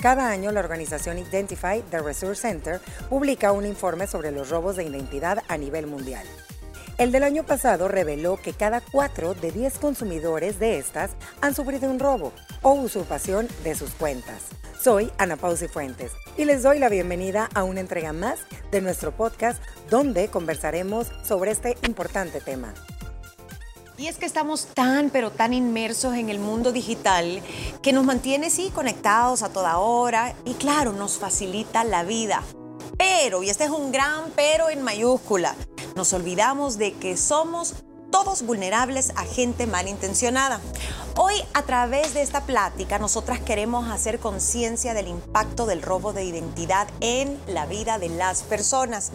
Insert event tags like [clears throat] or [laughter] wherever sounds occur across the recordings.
Cada año la organización Identify the Resource Center publica un informe sobre los robos de identidad a nivel mundial. El del año pasado reveló que cada 4 de 10 consumidores de estas han sufrido un robo o usurpación de sus cuentas. Soy Ana Pausi Fuentes y les doy la bienvenida a una entrega más de nuestro podcast donde conversaremos sobre este importante tema. Y es que estamos tan, pero tan inmersos en el mundo digital que nos mantiene, sí, conectados a toda hora y claro, nos facilita la vida. Pero, y este es un gran pero en mayúscula, nos olvidamos de que somos todos vulnerables a gente malintencionada. Hoy a través de esta plática nosotras queremos hacer conciencia del impacto del robo de identidad en la vida de las personas.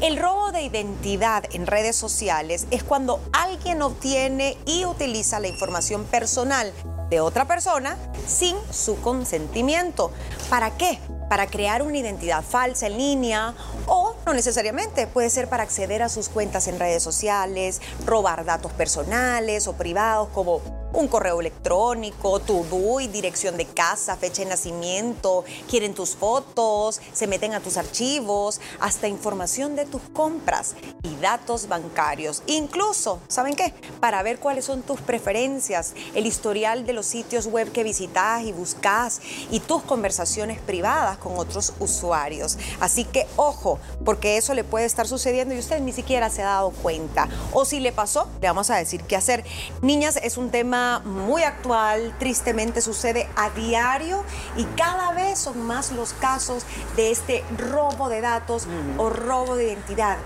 El robo de identidad en redes sociales es cuando alguien obtiene y utiliza la información personal de otra persona sin su consentimiento. ¿Para qué? Para crear una identidad falsa en línea o no necesariamente, puede ser para acceder a sus cuentas en redes sociales, robar datos personales o privados como un correo electrónico, tu DUI, dirección de casa, fecha de nacimiento, quieren tus fotos, se meten a tus archivos, hasta información de tus compras y datos bancarios. Incluso, ¿saben qué? Para ver cuáles son tus preferencias, el historial de los sitios web que visitas y buscas y tus conversaciones privadas con otros usuarios. Así que ojo, porque eso le puede estar sucediendo y usted ni siquiera se ha dado cuenta. O si le pasó, le vamos a decir qué hacer. Niñas, es un tema muy actual, tristemente sucede a diario y cada vez son más los casos de este robo de datos o robo de identidad.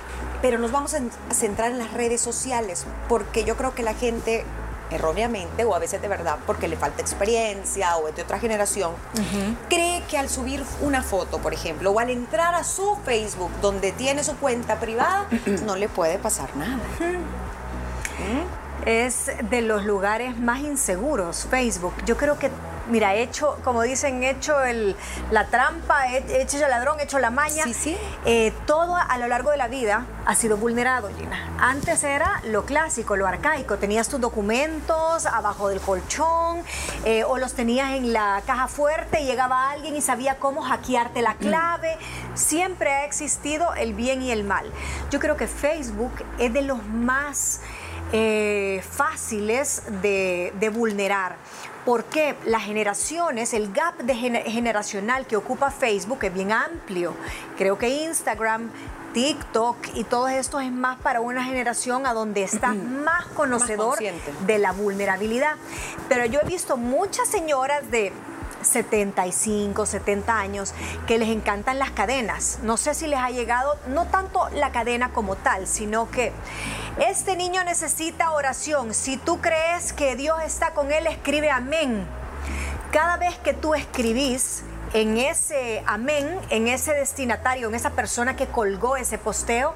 Pero nos vamos a centrar en las redes sociales porque yo creo que la gente erróneamente o a veces de verdad porque le falta experiencia o es de otra generación, cree que al subir una foto, por ejemplo, o al entrar a su Facebook donde tiene su cuenta privada, [clears throat] no le puede pasar nada es de los lugares más inseguros, Facebook. Yo creo que, mira, hecho, como dicen, hecho el, la trampa, hecho el ladrón, hecho la maña. Sí, sí. Eh, todo a lo largo de la vida ha sido vulnerado, Gina. Antes era lo clásico, lo arcaico. Tenías tus documentos abajo del colchón eh, o los tenías en la caja fuerte y llegaba alguien y sabía cómo hackearte la clave. Siempre ha existido el bien y el mal. Yo creo que Facebook es de los más eh, fáciles de, vulnerar. Porque las generaciones, el gap de generacional que ocupa Facebook es bien amplio. Creo que Instagram, TikTok y todo esto es más para una generación a donde está más conocedor de la vulnerabilidad. Pero yo he visto muchas señoras de 75, 70 años que les encantan las cadenas. No sé si les ha llegado, no tanto la cadena como tal, sino que este niño necesita oración. Si tú crees que Dios está con él, escribe amén. Cada vez que tú escribís, en ese amén, en ese destinatario, en esa persona que colgó ese posteo,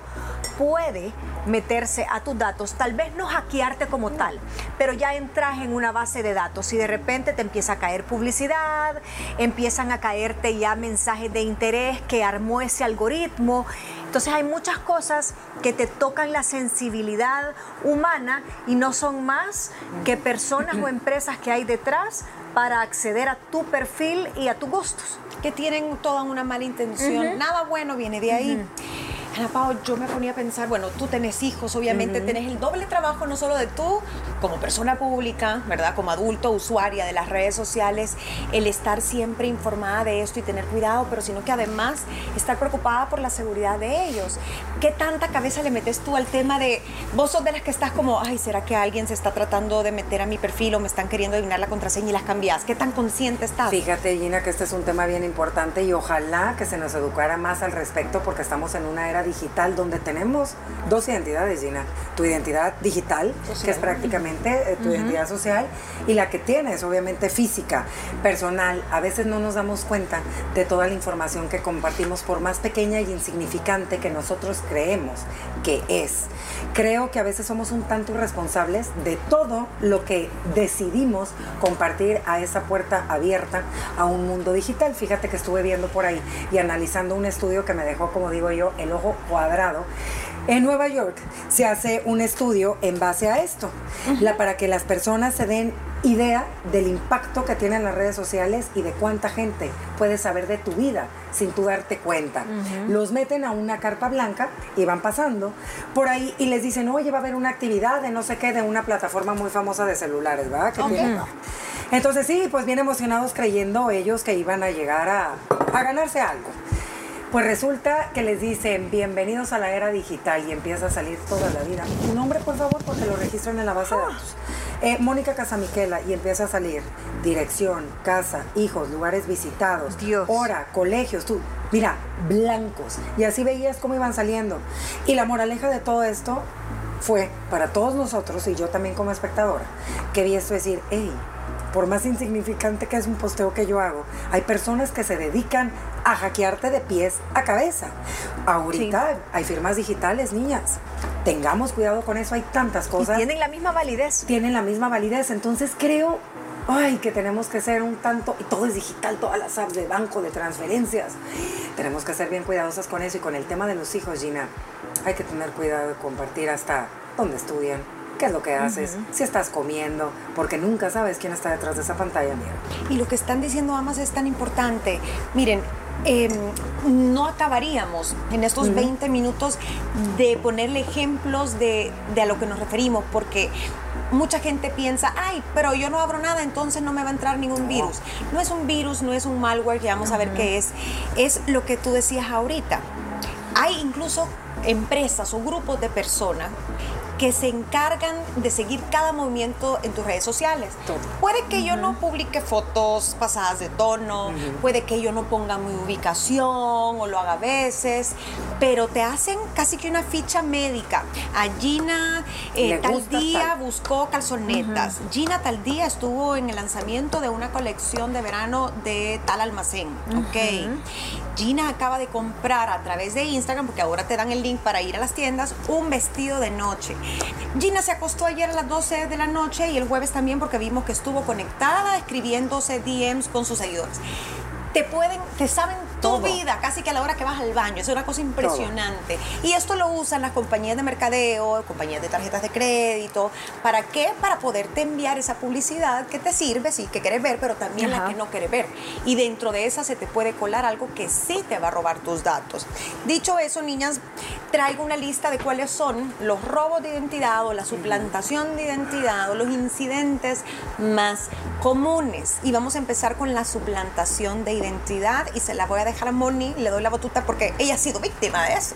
puede meterse a tus datos, tal vez no hackearte como tal, pero ya entras en una base de datos y de repente te empieza a caer publicidad, empiezan a caerte ya mensajes de interés que armó ese algoritmo. Entonces hay muchas cosas que te tocan la sensibilidad humana y no son más que personas o empresas que hay detrás para acceder a tu perfil y a tus gustos. Que tienen toda una mala intención. Nada bueno viene de ahí. Ana Pao, yo me ponía a pensar, bueno, tú tenés hijos, obviamente tenés el doble trabajo, no solo de tú como persona pública, ¿verdad? Como adulto, usuaria de las redes sociales, el estar siempre informada de esto y tener cuidado, pero sino que además estar preocupada por la seguridad de ellos. ¿Qué tanta cabeza le metes tú al tema de, vos sos de las que estás como, ay, ¿será que alguien se está tratando de meter a mi perfil o me están queriendo adivinar la contraseña y las cambias? ¿Qué tan consciente estás? Fíjate, Gina, que este es un tema bien importante y ojalá que se nos educara más al respecto porque estamos en una era digital donde tenemos dos identidades, Gina. Tu identidad digital, que es prácticamente eh, tu identidad social, y la que tienes, obviamente física, personal. A veces no nos damos cuenta de toda la información que compartimos, por más pequeña y insignificante que nosotros creemos que es. Creo que a veces somos un tanto responsables de todo lo que decidimos compartir a esa puerta abierta a un mundo digital. Fíjate que estuve viendo por ahí y analizando un estudio que me dejó, como digo yo, el ojo cuadrado En Nueva York se hace un estudio en base a esto, la, para que las personas se den idea del impacto que tienen las redes sociales y de cuánta gente puede saber de tu vida sin tú darte cuenta. Los meten a una carpa blanca y van pasando por ahí y les dicen, oye, va a haber una actividad de no sé qué, de una plataforma muy famosa de celulares, ¿verdad? Entonces sí, pues bien emocionados creyendo ellos que iban a llegar a, a ganarse algo. Pues resulta que les dicen, bienvenidos a la era digital y empieza a salir toda la vida. Un nombre, por favor, porque lo registran en la base de datos. Eh, Mónica Casamiquela y empieza a salir dirección, casa, hijos, lugares visitados, Dios. hora, colegios, tú, mira, blancos. Y así veías cómo iban saliendo. Y la moraleja de todo esto fue para todos nosotros y yo también como espectadora, que vi esto decir, hey, por más insignificante que es un posteo que yo hago, hay personas que se dedican a hackearte de pies a cabeza. Ahorita hay firmas digitales, niñas. Tengamos cuidado con eso, hay tantas Y cosas. tienen la misma validez. tienen la misma validez, entonces creo, ay, que tenemos que ser un tanto, y todo es digital, todas las apps de banco, de transferencias. Tenemos que ser bien cuidadosas con eso y con el tema de los hijos, Gina. Hay que tener cuidado de compartir hasta dónde estudian, qué es lo que haces, si estás comiendo, porque nunca sabes quién está detrás de esa pantalla, mira. Y lo que están diciendo ambas es tan importante. Miren, eh, no acabaríamos en estos 20 minutos de ponerle ejemplos de, de a lo que nos referimos, porque mucha gente piensa, ay, pero yo no abro nada, entonces no me va a entrar ningún virus. No es un virus, no es un malware, que vamos a ver qué es. Es lo que tú decías ahorita. Hay incluso empresas o grupos de personas que se encargan de seguir cada movimiento en tus redes sociales. Todo. Puede que yo no publique fotos pasadas de tono, puede que yo no ponga mi ubicación o lo haga a veces, pero te hacen casi que una ficha médica. A Gina eh, tal día tal. buscó calzonetas. Gina tal día estuvo en el lanzamiento de una colección de verano de tal almacén. Ok. Gina acaba de comprar a través de Instagram, porque ahora te dan el link para ir a las tiendas, un vestido de noche. Gina se acostó ayer a las 12 de la noche y el jueves también porque vimos que estuvo conectada escribiéndose DMs con sus seguidores. Te pueden, te saben tu Todo. vida casi que a la hora que vas al baño. Es una cosa impresionante. Y esto lo usan las compañías de mercadeo, compañías de tarjetas de crédito. ¿Para qué? Para poderte enviar esa publicidad que te sirve, sí, que quieres ver, pero también la Ajá. que no quieres ver. Y dentro de esa se te puede colar algo que sí te va a robar tus datos. Dicho eso, niñas, traigo una lista de cuáles son los robos de identidad o la suplantación de identidad o los incidentes más comunes. Y vamos a empezar con la suplantación de identidad y se la voy a dejar a Moni, le doy la batuta porque ella ha sido víctima de eso.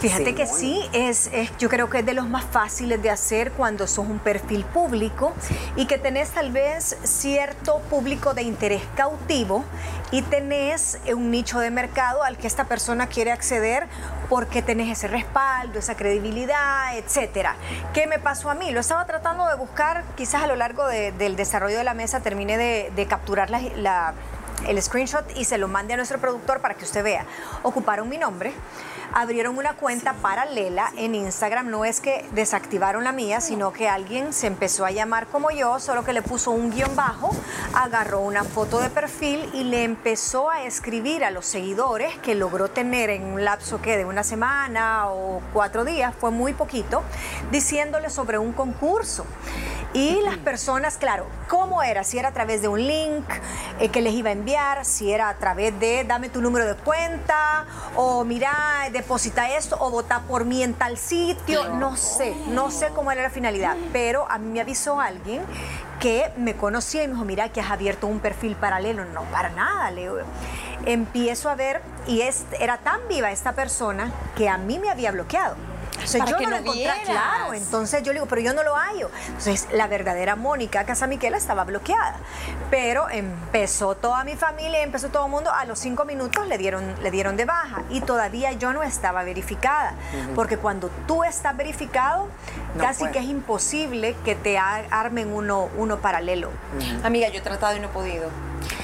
Fíjate Sí, que muy. sí, es, es- yo creo que es de los más fáciles de hacer cuando sos un perfil público y que tenés tal vez cierto público de interés cautivo y tenés un nicho de mercado al que esta persona quiere acceder porque tenés ese respaldo, esa credibilidad, etcétera. ¿Qué me pasó a mí? Lo estaba tratando de buscar, quizás a lo largo de- del desarrollo de la mesa terminé de, capturar la el screenshot y se lo mande a nuestro productor para que usted vea. Ocuparon mi nombre, abrieron una cuenta paralela en Instagram. No es que desactivaron la mía, sino que alguien se empezó a llamar como yo, solo que le puso un guion bajo, agarró una foto de perfil y le empezó a escribir a los seguidores que logró tener en un lapso que de una semana o cuatro días, fue muy poquito, diciéndole sobre un concurso. Y las personas, claro, ¿cómo era? Si era a través de un link eh, que les iba a enviar, si era a través de dame tu número de cuenta, o mira, deposita esto, o vota por mí en tal sitio, no sé, no sé cómo era la finalidad, pero a mí me avisó alguien que me conocía y me dijo, mira que has abierto un perfil paralelo. No, para nada, Leo. Empiezo a ver, y es, era tan viva esta persona que a mí me había bloqueado. Para yo que no lo vieras. claro, entonces yo le digo, pero yo no lo hallo. Entonces, la verdadera Mónica Casamiquela estaba bloqueada. Pero empezó toda mi familia, empezó todo el mundo, a los cinco minutos le dieron, le dieron de baja y todavía yo no estaba verificada. Porque cuando tú estás verificado, No casi puede. que es imposible que te armen uno, uno paralelo. Amiga, yo he tratado y no he podido.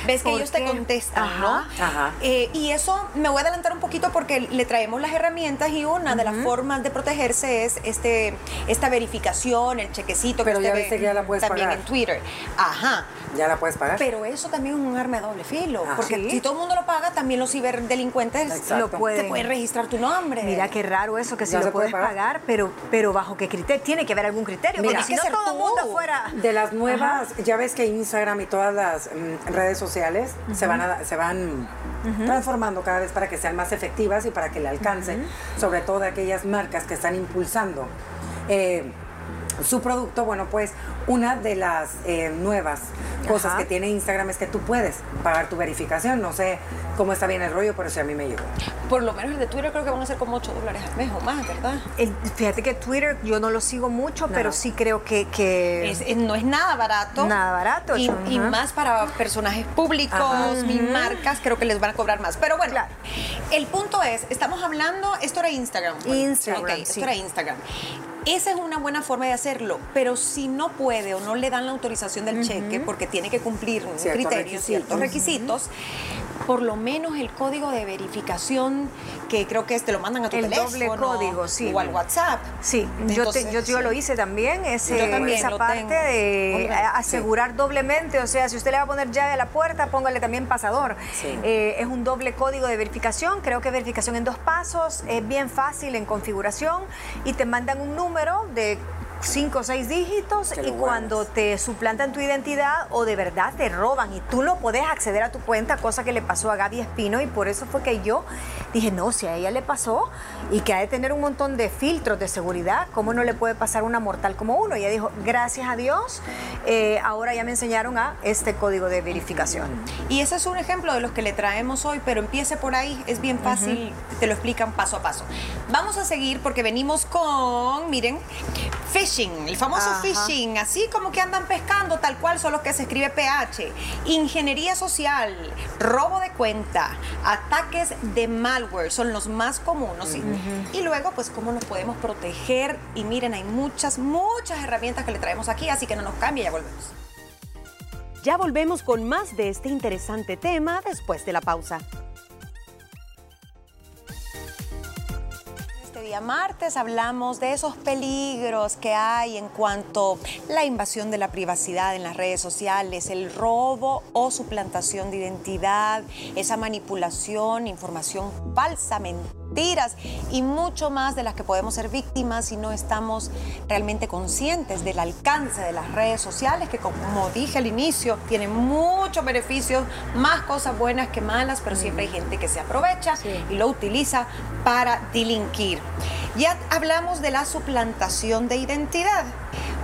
Ves que ellos te contestan, ¿no? Ajá. Eh, y eso me voy a adelantar un poquito porque le traemos las herramientas y una de las formas de protegerse es este esta verificación, el chequecito Pero que ya viste que ya la puedes también pagar. en Twitter. Ajá. ¿Ya la puedes pagar? Pero eso también es un arma de doble filo, Ah. porque Sí. si todo el mundo lo paga, también los ciberdelincuentes Exacto. Lo pueden. te pueden registrar tu nombre. Mira qué raro eso, que si se lo puede puedes pagar. pagar, pero, pero bajo qué criterio. Tiene que haber algún criterio. Mira, porque si no todo el mundo fuera. De las nuevas, ya ves que Instagram y todas las mm, redes sociales se van, a- se van transformando cada vez para que sean más efectivas y para que le alcancen, sobre todo aquellas marcas que están impulsando eh, su producto. Bueno, pues una de las eh, nuevas cosas Ajá. que tiene Instagram es que tú puedes pagar tu verificación. No sé cómo está bien el rollo, pero sí a mí me llegó. Por lo menos el de Twitter creo que van a ser como 8 dólares al mes o más, ¿verdad? El- fíjate que Twitter yo no lo sigo mucho, pero sí creo que, que Es- es- no es nada barato. Nada barato, Y, y más para personajes públicos y marcas, creo que les van a cobrar más. Pero bueno, Claro. el punto es, estamos hablando, esto era Instagram. Instagram, Ok, sí. esto era Instagram. Esa es una buena forma de hacerlo, pero si no puede o no le dan la autorización del cheque porque tiene que cumplir un Ciertos criterio, requisitos. ciertos requisitos, por lo menos el código de verificación que creo que te lo mandan a tu El teléfono doble código, sí. o al WhatsApp. Sí, yo, te- yo, yo lo hice también, ese, Yo también esa parte tengo. de asegurar doblemente, o sea, si usted le va a poner llave a la puerta, póngale también pasador. Sí. Eh, es un doble código de verificación, creo que verificación en dos pasos, es bien fácil en configuración y te mandan un número de cinco o seis dígitos y cuando te suplantan tu identidad o de verdad te roban y tú no podés acceder a tu cuenta, cosa que le pasó a Gaby Espino y por eso fue que yo dije, no, si a ella le pasó y que ha de tener un montón de filtros de seguridad, ¿cómo no le puede pasar una mortal como uno? Y ella dijo, gracias a Dios, eh, ahora ya me enseñaron a este código de verificación. Y ese es un ejemplo de los que le traemos hoy, pero empiece por ahí, es bien fácil, te lo explican paso a paso. Vamos a seguir porque venimos con, miren, phishing, el famoso Ajá. phishing, así como que andan pescando, tal cual son los que se escribe PH, ingeniería social, robo de cuenta, ataques de malware, son los más comunes. ¿sí? Y luego, pues, cómo nos podemos proteger. Y miren, hay muchas, muchas herramientas que le traemos aquí, así que no nos cambie, ya volvemos. Ya volvemos con más de este interesante tema después de la pausa. Día martes hablamos de esos peligros que hay en cuanto a la invasión de la privacidad en las redes sociales, el robo o suplantación de identidad, esa manipulación, información falsa, mentiras y mucho más de las que podemos ser víctimas si no estamos realmente conscientes del alcance de las redes sociales que como dije al inicio tienen muchos beneficios, más cosas buenas que malas, pero siempre hay gente que se aprovecha y lo utiliza para delinquir. Ya hablamos de la suplantación de identidad.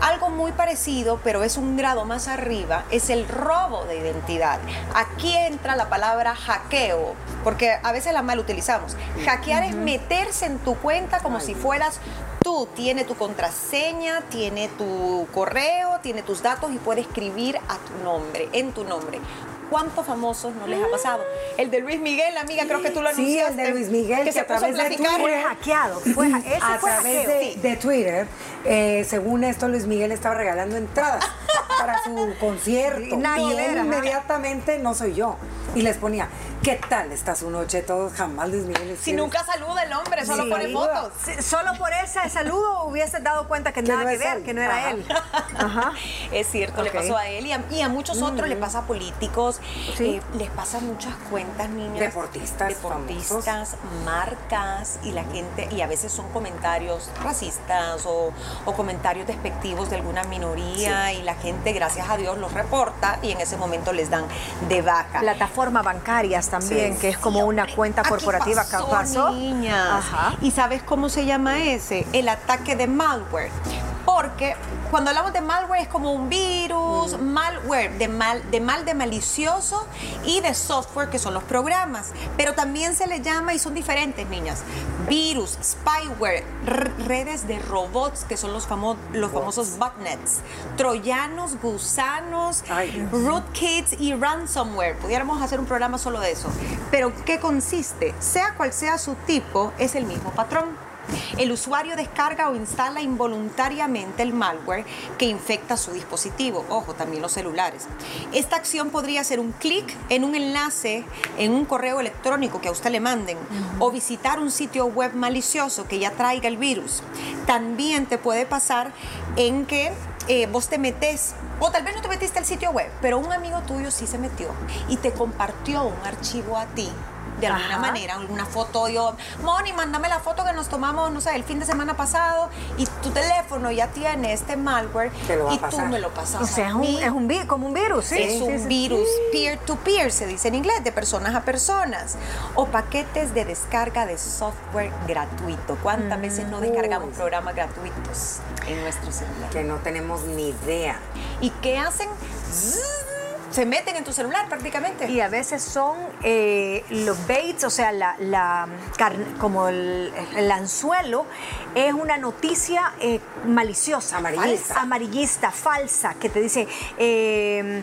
Algo muy parecido, pero es un grado más arriba, es el robo de identidad. Aquí entra la palabra hackeo, porque a veces la mal utilizamos. Hackear es meterse en tu cuenta como si fueras tú. Tiene tu contraseña, tiene tu correo, tiene tus datos y puede escribir a tu nombre, en tu nombre. ¿Cuántos famosos no les ha pasado? El de Luis Miguel, amiga, creo que tú lo Sí, anunciaste. el de Luis Miguel, que que se a través de platicar. Fue hackeado, fue, a fue través hackeo. de, de Twitter, eh, según esto, Luis Miguel estaba regalando entradas para su [laughs] concierto. Nada y él ajá. inmediatamente no soy yo. Y les ponía, ¿qué tal está su noche? Todos jamás Luis Miguel Si nunca saluda el hombre, solo Sí. pone fotos. Sí, Solo por ese saludo hubiese dado cuenta que, Que nada no que ver, él. que no era Ajá. él. Ajá. [laughs] Es cierto, le pasó a él y a, y a muchos otros, le pasa a políticos, Sí. eh, les pasa a muchas cuentas, niñas. Deportistas Deportistas, marcas y la gente, y a veces son comentarios racistas o, o comentarios despectivos de alguna minoría y la gente, gracias a Dios, los reporta y en ese momento les dan de baja. Plataformas bancarias también, Sí. que es como una cuenta corporativa que pasó. niñas. Ajá. ¿Y sabes cómo se llama ese? El ataque de malware. Porque cuando hablamos de malware es como un virus, Mm. malware, de mal, de mal de malicioso y de software que son los programas. Pero también se le llama, y son diferentes, niñas, virus, spyware, redes de robots que son los, famo- los famosos botnets, troyanos, gusanos, Ay, rootkits y ransomware. Pudiéramos hacer un programa solo de eso. Pero ¿qué consiste? Sea cual sea su tipo, es el mismo patrón. El usuario descarga o instala involuntariamente el malware que infecta su dispositivo, ojo, también los celulares. Esta acción podría ser un clic en un enlace en un correo electrónico que a usted le manden o visitar un sitio web malicioso que ya traiga el virus. También te puede pasar en que eh, vos te metes, o tal vez no te metiste al sitio web, pero un amigo tuyo sí se metió y te compartió un archivo a ti de alguna manera, alguna foto, yo, Moni, mándame la foto que nos tomamos, no sé, el fin de semana pasado y tu teléfono ya tiene este malware Te lo va a y tú me lo pasas O sea, es un, es un vi- como un virus, sí. es sí, un sí. virus peer-to-peer, se dice en inglés, de personas a personas. O paquetes de descarga de software gratuito. ¿Cuántas veces no descargamos Uy. programas gratuitos en nuestro celular? Que no tenemos ni idea. ¿Y qué hacen? Zzz, Se meten en tu celular prácticamente. Y a veces son eh, los baits, o sea, la, la como el, el anzuelo, es una noticia eh, maliciosa. Amarillista. falsa, amarillista, falsa, que te dice, eh,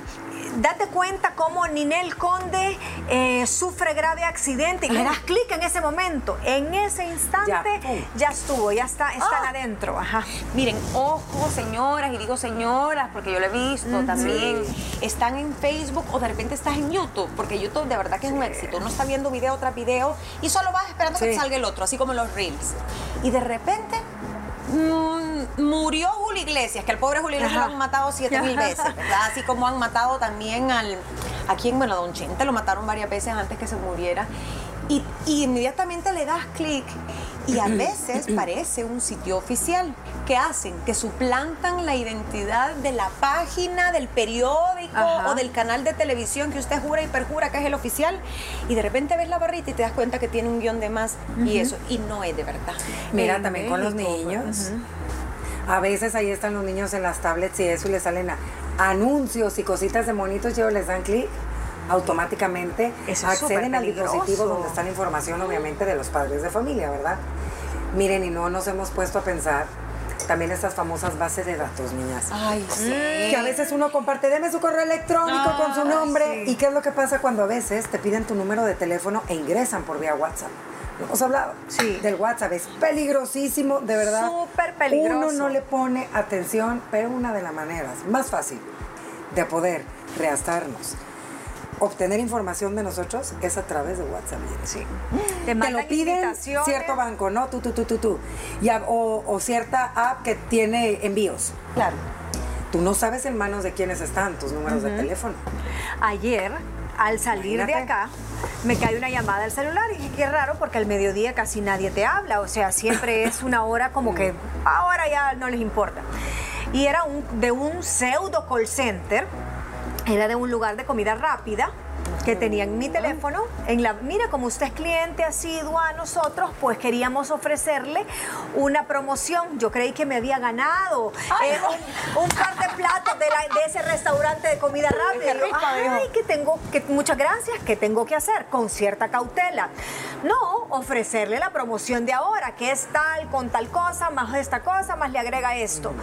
date cuenta cómo Ninel Conde eh, sufre grave accidente y le das clic en ese momento. En ese instante Ya, estuvo, ya está, están Ah. adentro. Ajá. Miren, ojo, señoras, y digo señoras porque yo lo he visto también. Están en Facebook o de repente estás en YouTube, porque YouTube de verdad que es un éxito. Uno está viendo video tras video y solo vas esperando que te salga el otro, así como los Reels. Y de repente mm, murió Julio Iglesias, que al pobre Julio Iglesias Ajá. lo han matado siete mil veces, ¿verdad? Así como han matado también al. Aquí en bueno, a Don Chente lo mataron varias veces antes que se muriera. Y, y inmediatamente le das clic y a veces parece un sitio oficial. ¿Qué hacen? Que suplantan la identidad de la página, del periódico Ajá. o del canal de televisión que usted jura y perjura que es el oficial y de repente ves la barrita y te das cuenta que tiene un guion de más y eso, y no es de verdad. Mira, también con los niños. A veces ahí están los niños en las tablets y eso y les salen anuncios y cositas de monitos y ellos les dan clic automáticamente Eso acceden al dispositivo donde está la información obviamente de los padres de familia, ¿verdad? Miren, y no nos hemos puesto a pensar también estas famosas bases de datos, niñas. Ay, sí. Que a veces uno comparte, deme su correo electrónico con su nombre. sí. ¿Y qué es lo que pasa cuando a veces te piden tu número de teléfono e ingresan por vía WhatsApp? ¿No ¿Hemos hablado? Sí. Del WhatsApp. Es peligrosísimo, de verdad. Súper peligroso. Uno no le pone atención, pero una de las maneras más fácil de poder reastarnos, obtener información de nosotros es a través de WhatsApp. Sí. Te Te mandan lo piden cierto banco, ¿no? Tú, tú, tú, tú, tú. Y a- o, o cierta app que tiene envíos. Claro. Tú no sabes en manos de quiénes están tus números de teléfono. Ayer, al salir de acá, me cae una llamada al celular y dije, qué raro porque al mediodía casi nadie te habla, o sea, siempre es [laughs] una hora como que ahora ya no les importa. Y era un, de un pseudo call center, era de un lugar de comida rápida que tenía en mi teléfono. En la, mira, como usted es cliente asiduo a nosotros, pues queríamos ofrecerle una promoción. Yo creí que me había ganado eh, un, un par de platos de, la- de ese restaurante de comida rápida. qué rico, Ay, que tengo, que muchas gracias, que tengo que hacer con cierta cautela. No, ofrecerle la promoción de ahora, que es tal con tal cosa, más esta cosa, más le agrega esto.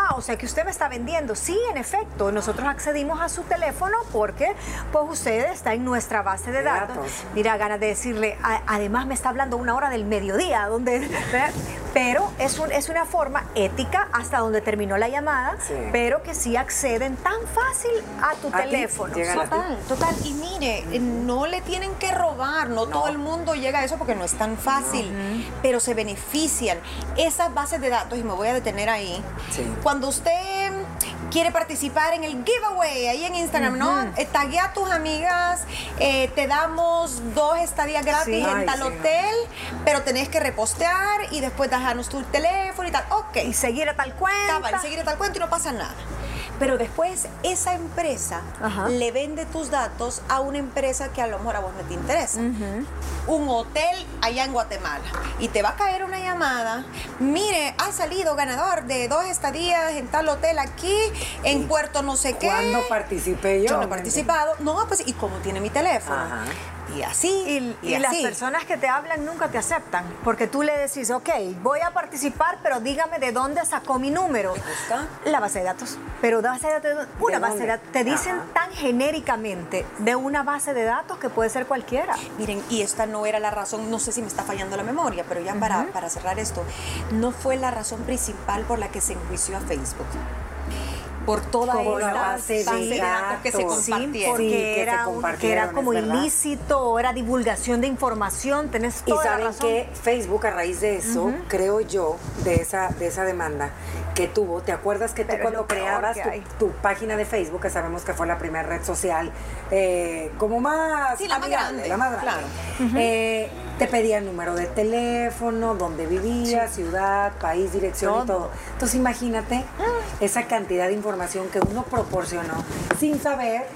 Ah, o sea que usted me está vendiendo. Sí, en efecto, nosotros accedimos a su teléfono porque pues usted está en nuestra base de datos. datos. Mira, ganas de decirle, "A- además me está hablando una hora del mediodía, donde, ¿verdad? pero es, un- es una forma ética hasta donde terminó la llamada, Sí. pero que sí acceden tan fácil a tu A teléfono. Total, total. Y mire, eh, no le tienen que robar, no, todo el mundo llega a eso porque no es tan fácil, pero se benefician. Esas bases de datos, y me voy a detener ahí, Sí. Cuando usted quiere participar en el giveaway ahí en Instagram, ¿no? Eh, taguea a tus amigas, eh, te damos dos estadías gratis Sí. en Ay, tal sí, hotel, pero tenés que repostear y después dejarnos tu teléfono y tal. Ok, Y seguir a tal cuenta. Cabal, seguir tal cuento y no pasa nada. Pero después esa empresa Ajá. le vende tus datos a una empresa que a lo mejor a vos no te interesa. Un hotel allá en Guatemala. Y te va a caer una llamada. Mire, ha salido ganador de dos estadías en tal hotel aquí, en Puerto no sé qué. ¿Cuándo participé yo? Yo no he participado. No, pues, ¿y cómo tiene mi teléfono? Ajá. Y así. Y, Y, y las personas que te hablan nunca te aceptan, porque tú le decís, ok, voy a participar, pero dígame de dónde sacó mi número. La base de datos. Pero base de datos, una ¿De base de datos, te dicen Ajá. tan genéricamente de una base de datos que puede ser cualquiera. Miren, y esta no era la razón, no sé si me está fallando la memoria, pero ya para, para cerrar esto, no fue la razón principal por la que se enjuició a Facebook. Por toda Como la esta base de datos que se compartieron. porque Sí, que se era, que como ilícito o era divulgación de información, tenés Y toda la saben razón. que Facebook a raíz de eso, creo yo, de esa, de esa demanda que tuvo, ¿te acuerdas que tú Pero cuando creabas tu, página de Facebook, que sabemos que fue la primera red social, eh, como más Sí, la más amigable, grande, la más grande, claro. eh, te pedían número de teléfono, dónde vivías, ciudad, país, dirección y Todo. todo. Entonces imagínate esa cantidad de información que uno proporcionó sin saber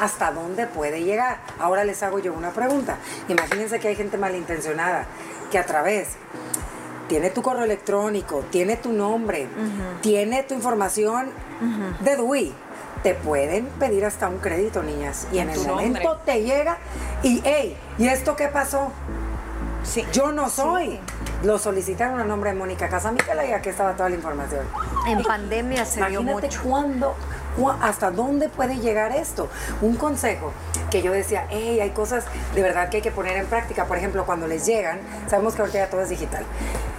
hasta dónde puede llegar. Ahora les hago yo una pregunta. Imagínense que hay gente malintencionada que a través tiene tu correo electrónico, tiene tu nombre, tiene tu información de DUI. Te pueden pedir hasta un crédito, niñas. Y en el momento nombre. te llega y, hey, ¿y esto qué pasó? Sí. Yo no soy. Lo solicitaron a nombre de Mónica Casamícala y aquí estaba toda la información. En pandemia se dio Imagínate mucho. cuándo, hasta dónde puede llegar esto. Un consejo que yo decía, hey, hay cosas de verdad que hay que poner en práctica. Por ejemplo, cuando les llegan, sabemos que ahorita ya todo es digital,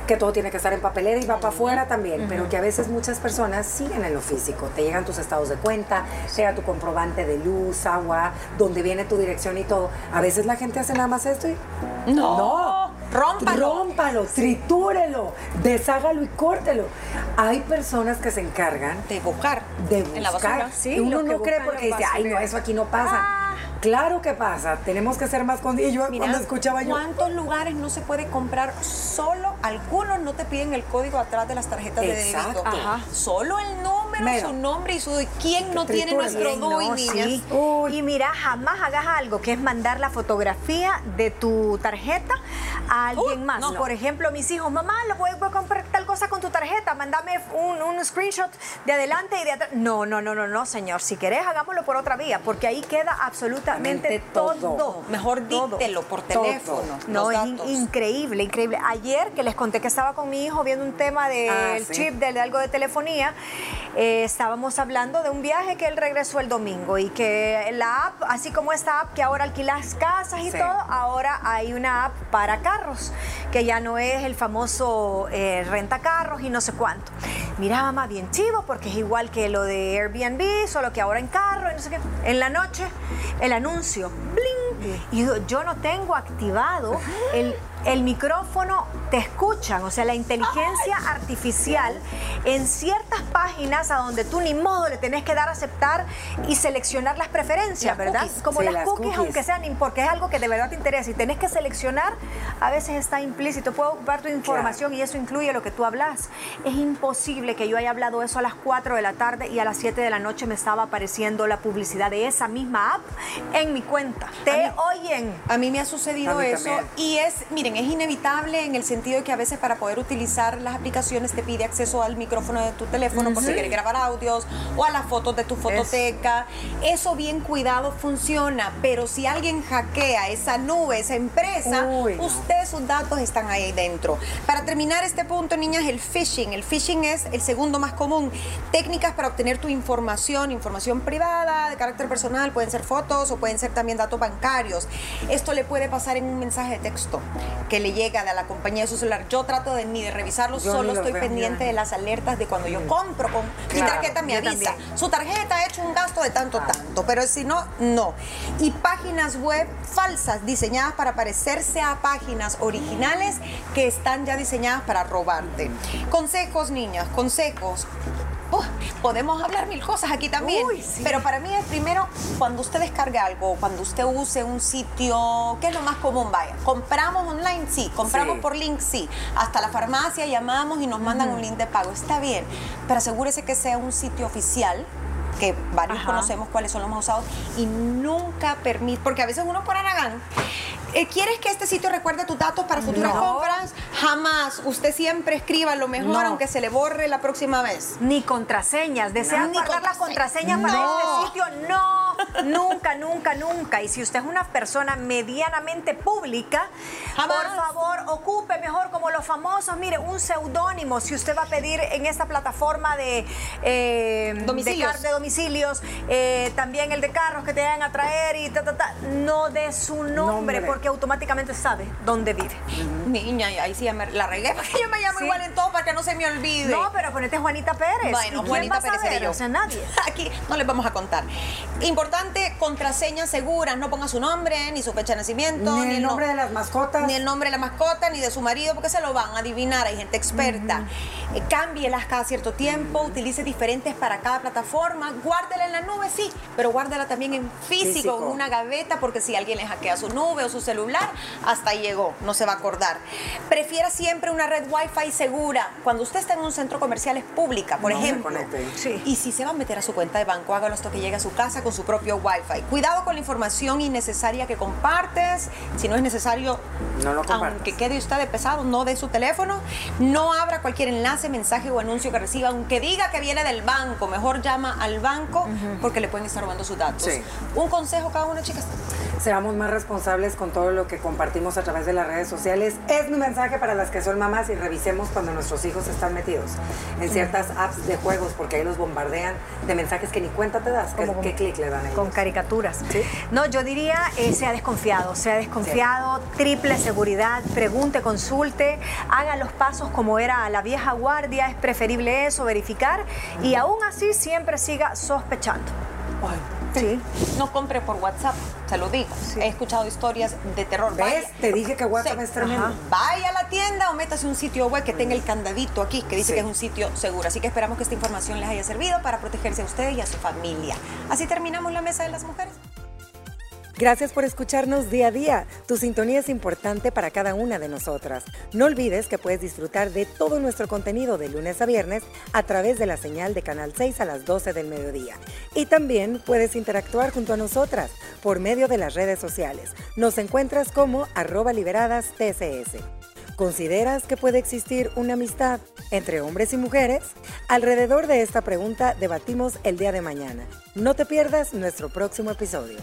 que todo tiene que estar en papelera y va para afuera también, pero que a veces muchas personas siguen en lo físico. Te llegan tus estados de cuenta, te llega tu comprobante de luz, agua, donde viene tu dirección y todo. A veces la gente hace nada más esto y No. Rómpalo. Rómpalo, tritúrelo, deshágalo y córtelo. Hay personas que se encargan De buscar. de En la buscar. basura. Sí, y uno no cree porque dice, ay, no, basureros". eso aquí no pasa. Ah. Claro que pasa. Tenemos que ser más conscientes. Yo Mira, cuando escuchaba yo. ¿Cuántos lugares no se puede comprar? Solo algunos no te piden el código atrás de las tarjetas de débito. Ajá. Solo el número, Mero. su nombre y su. ¿Quién no tiene nuestro DUI, no, niñas? sí. Y mira, jamás hagas algo que es mandar la fotografía de tu tarjeta a alguien más. no. Por ejemplo, mis hijos, mamá, lo voy, voy a comprar tal cosa con tu tarjeta, mándame un, un screenshot de adelante y de atrás. No, no, no, no, no, señor. Si querés, hagámoslo por otra vía, porque ahí queda absolutamente todo. todo. Mejor díctelo por Todo. teléfono. No, es in- increíble, increíble. Ayer que les conté que estaba con mi hijo viendo un tema del Ah, sí. chip, de, de algo de telefonía, eh, estábamos hablando de un viaje que él regresó el domingo y que la app, así como esta app que ahora alquilas casas y Sí. todo, ahora hay una app para carros, que ya no es el famoso eh, renta carros y no sé cuánto. Mira, mamá, bien chivo, porque es igual que lo de Airbnb, solo que ahora en carro y no sé qué. En la noche, el anuncio, bling. Y yo, yo no tengo activado el, el micrófono, te escuchan, o sea, la inteligencia artificial en ciertas páginas a donde tú ni modo le tenés que dar a aceptar y seleccionar las preferencias, Las ¿verdad? cookies. Como Sí, las, las cookies, cookies. aunque sean, porque es algo que de verdad te interesa y tenés que seleccionar, a veces está implícito. Puedo ocupar tu información y eso incluye lo que tú hablas. Es imposible que yo haya hablado eso a las 4 de la tarde y a las 7 de la noche me estaba apareciendo la publicidad de esa misma app en mi cuenta. Te oyen. A mí me ha sucedido eso también. y es, miren, es inevitable en el sentido de que a veces para poder utilizar las aplicaciones te pide acceso al micrófono de tu teléfono por si quieres grabar audios o a las fotos de tu fototeca. Eso bien cuidado funciona, pero si alguien hackea esa nube, esa empresa, Uy, no. usted, sus datos están ahí dentro. Para terminar este punto, niñas, el phishing. El phishing es el segundo más común. Técnicas para obtener tu información, información privada, de carácter personal, pueden ser fotos o pueden ser también datos bancarios. Esto le puede pasar en un mensaje de texto que le llega de la compañía de su celular. Yo trato de ni de revisarlos, Yo ni solo estoy pendiente de las alertas de cuando yo compro con mi tarjeta me avisa. también. Su tarjeta ha hecho un gasto de tanto, tanto, pero si no, no. Y páginas web falsas diseñadas para parecerse a páginas originales que están ya diseñadas para robarte. Consejos, niñas, consejos. Podemos hablar mil cosas aquí también, Uy, sí. pero para mí es primero cuando usted descargue algo, cuando usted use un sitio, ¿qué es lo más común? Vaya, compramos online, sí, compramos Sí. por link, sí, hasta la farmacia llamamos y nos mandan un link de pago, está bien, pero asegúrese que sea un sitio oficial que varios Ajá. conocemos cuáles son los más usados y nunca permite, porque a veces uno por Aragán, ¿quieres que este sitio recuerde tus datos para futuras No. compras? Jamás, usted siempre escriba lo mejor No. aunque se le borre la próxima vez. Ni contraseñas. ¿Desean Ni guardar las contrase- contraseñas para No. este sitio? No. nunca, nunca, nunca. Y si usted es una persona medianamente pública, Jamás. por favor, ocupe mejor como los famosos. Mire, un seudónimo, si usted va a pedir en esta plataforma de, eh, Domicilios. de, car- de domicilios, eh, también el de carros que te vayan a traer y ta, ta, ta, no de su nombre, Nombre. porque automáticamente sabe dónde vive. Niña, y ahí sí ya me la regué [laughs] porque yo me llamo Sí. igual en todo para que no se me olvide. No, pero ponete Juanita Pérez. Bueno, ¿Y quién Juanita va a Pérez saber? yo. O sea, nadie. [laughs] Aquí no les vamos a contar. Importante, contraseñas seguras. No ponga su nombre, ni su fecha de nacimiento, Ni el no- nombre de las mascotas. Ni el nombre de la mascota, ni de su marido, porque se lo van a adivinar. Hay gente experta. Eh, cámbielas cada cierto tiempo, utilice diferentes para cada plataforma. Guárdela en la nube, sí, pero guárdela también en físico, Físico. en una gaveta, porque si alguien le hackea su nube o su celular, hasta ahí llegó, no se va a acordar. Prefiera siempre una red Wi-Fi segura. Cuando usted está en un centro comercial es pública, por No ejemplo. Sí. Y si se va a meter a su cuenta de banco, hágalo hasta que llegue a su casa con su propio Wi-Fi. Cuidado con la información innecesaria que compartes. Si no es necesario, No lo aunque quede usted de pesado, no de su teléfono. No abra cualquier enlace, mensaje o anuncio que reciba, aunque diga que viene del banco. Mejor llama al banco porque le pueden estar robando sus datos. Sí. Un consejo cada una, chicas. Seamos más responsables con todo lo que compartimos a través de las redes sociales. Es mi mensaje para las que son mamás y revisemos cuando nuestros hijos están metidos en ciertas apps de juegos porque ahí los bombardean de mensajes que ni cuenta te das. ¿Qué, clic le dan a ellos? Con caricaturas. Sí. No, yo diría, eh, sea desconfiado, sea desconfiado, triple seguridad, pregunte, consulte, haga los pasos como era la vieja guardia, es preferible eso, verificar, y aún así siempre siga sospechando. Ay, Sí. No compre por WhatsApp, se lo digo. He escuchado historias de terror. ¿Ves? Vaya- Te dije que WhatsApp Sí. es tremendo. Ajá. Vaya a la tienda o métase un sitio web que tenga el candadito aquí, que dice Sí. que es un sitio seguro. Así que esperamos que esta información les haya servido para protegerse a usted y a su familia. Así terminamos la mesa de las mujeres. Gracias por escucharnos día a día. Tu sintonía es importante para cada una de nosotras. No olvides que puedes disfrutar de todo nuestro contenido de lunes a viernes a través de la señal de Canal 6 a las 12 del mediodía. Y también puedes interactuar junto a nosotras por medio de las redes sociales. Nos encuentras como arroba liberadas TCS. ¿Consideras que puede existir una amistad entre hombres y mujeres? Alrededor de esta pregunta debatimos el día de mañana. No te pierdas nuestro próximo episodio.